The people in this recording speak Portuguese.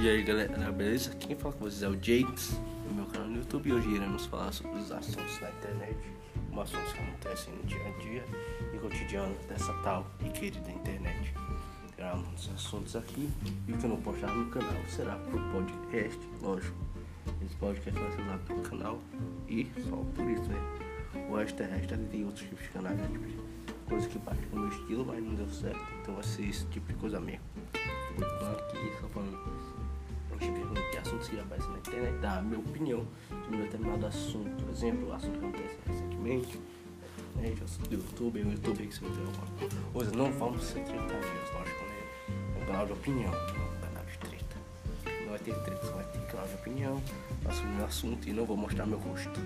E aí galera, beleza? Quem fala com vocês é o Jakes, no meu canal no YouTube e hoje iremos falar sobre os assuntos da internet, como assuntos que acontecem no dia a dia e cotidiano dessa tal e querida internet. Muitos assuntos aqui e o que eu não postar no canal será pro podcast, lógico. Esse podcast vai ser lá pro canal e só por isso, né? O resto é tem outros tipos de canais, né? Tipo, coisa que bate com o meu estilo, mas não deu certo, então vai ser esse tipo de coisa mesmo. Então aqui só falando que assuntos que aparecem na internet, dar a minha opinião sobre um determinado assunto. Por exemplo, o assunto que acontece recentemente, na internet, assunto do YouTube, o YouTube que você ter alguma coisa. Não vamos ser tretadinhos, lógico, né? É um canal de opinião, não é um canal de treta. Não vai ter treta, só vai ter canal de opinião, assunto meu assunto e não vou mostrar meu rosto.